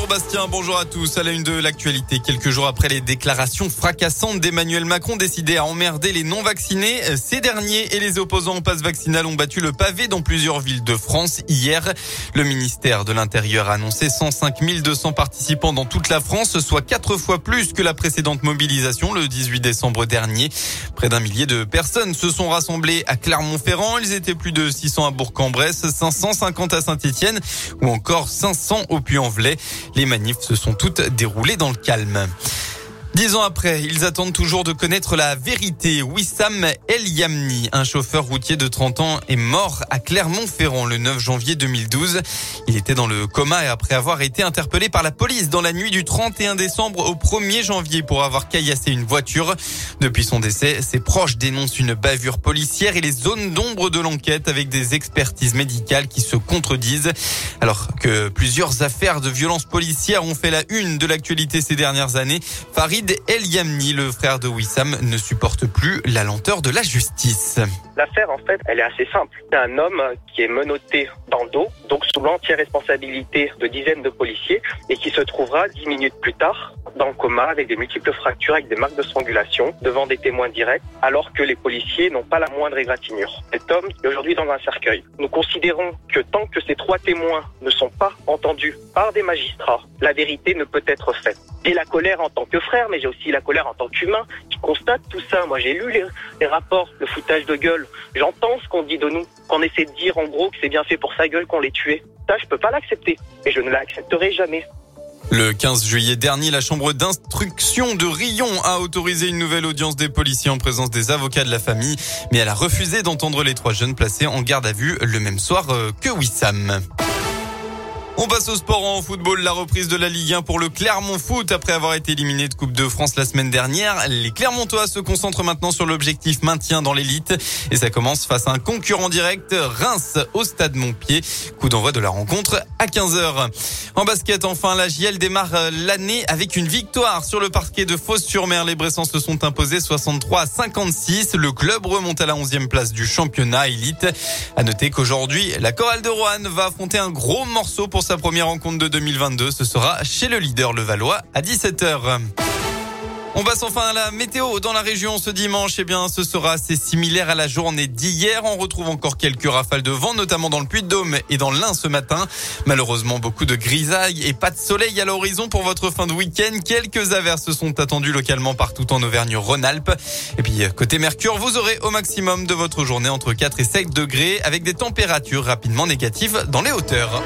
Bonjour Bastien, bonjour à tous. À la une de l'actualité, quelques jours après les déclarations fracassantes d'Emmanuel Macron décidé à emmerder les non-vaccinés, ces derniers et les opposants au passe vaccinal ont battu le pavé dans plusieurs villes de France hier. Le ministère de l'Intérieur a annoncé 105 200 participants dans toute la France, soit quatre fois plus que la précédente mobilisation le 18 décembre dernier. Près d'un millier de personnes se sont rassemblées à Clermont-Ferrand. Ils étaient plus de 600 à Bourg-en-Bresse, 550 à Saint-Etienne ou encore 500 au Puy-en-Velay. Les manifs se sont toutes déroulées dans le calme. Dix ans après, ils attendent toujours de connaître la vérité. Wissam El Yamni, un chauffeur routier de 30 ans, est mort à Clermont-Ferrand le 9 janvier 2012. Il était dans le coma et après avoir été interpellé par la police dans la nuit du 31 décembre au 1er janvier pour avoir caillassé une voiture. Depuis son décès, ses proches dénoncent une bavure policière et les zones d'ombre de l'enquête avec des expertises médicales qui se contredisent. Alors que plusieurs affaires de violence policière ont fait la une de l'actualité ces dernières années, Farid El Yamni, le frère de Wissam, ne supporte plus la lenteur de la justice. L'affaire, en fait, elle est assez simple. C'est un homme qui est menotté dans le dos, donc sous l'entière responsabilité de dizaines de policiers, et qui se trouvera dix minutes plus tard dans le coma avec des multiples fractures, avec des marques de strangulation, devant des témoins directs, alors que les policiers n'ont pas la moindre égratignure. Cet homme est aujourd'hui dans un cercueil. Nous considérons que tant que ces trois témoins ne sont pas entendus par des magistrats, la vérité ne peut être faite. Et la colère en tant que frère, mais j'ai aussi la colère en tant qu'humain qui constate tout ça. Moi, j'ai lu les, rapports, le foutage de gueule. J'entends ce qu'on dit de nous, qu'on essaie de dire en gros que c'est bien fait pour sa gueule qu'on les tué. Ça, je peux pas l'accepter. Et je ne l'accepterai jamais. Le 15 juillet dernier, la chambre d'instruction de Rion a autorisé une nouvelle audience des policiers en présence des avocats de la famille, mais elle a refusé d'entendre les trois jeunes placés en garde à vue le même soir euh, que Wissam. On passe au sport en football. La reprise de la Ligue 1 pour le Clermont Foot après avoir été éliminé de Coupe de France la semaine dernière. Les Clermontois se concentrent maintenant sur l'objectif maintien dans l'élite et ça commence face à un concurrent direct, Reims au stade Montpied. Coup d'envoi de la rencontre à 15h. En basket, enfin, la JL démarre l'année avec une victoire sur le parquet de Fos-sur-Mer. Les Bressans se sont imposés 63 à 56. Le club remonte à la 11e place du championnat élite. À noter qu'aujourd'hui, la chorale de Roanne va affronter un gros morceau pour sa première rencontre de 2022. Ce sera chez le leader le Valois à 17h. On passe enfin à la météo dans la région ce dimanche. Eh bien, ce sera assez similaire à la journée d'hier. On retrouve encore quelques rafales de vent, notamment dans le Puy-de-Dôme et dans l'Ain ce matin. Malheureusement, beaucoup de grisailles et pas de soleil à l'horizon pour votre fin de week-end. Quelques averses sont attendues localement partout en Auvergne-Rhône-Alpes. Et puis, côté Mercure, vous aurez au maximum de votre journée entre 4 et 7 degrés avec des températures rapidement négatives dans les hauteurs.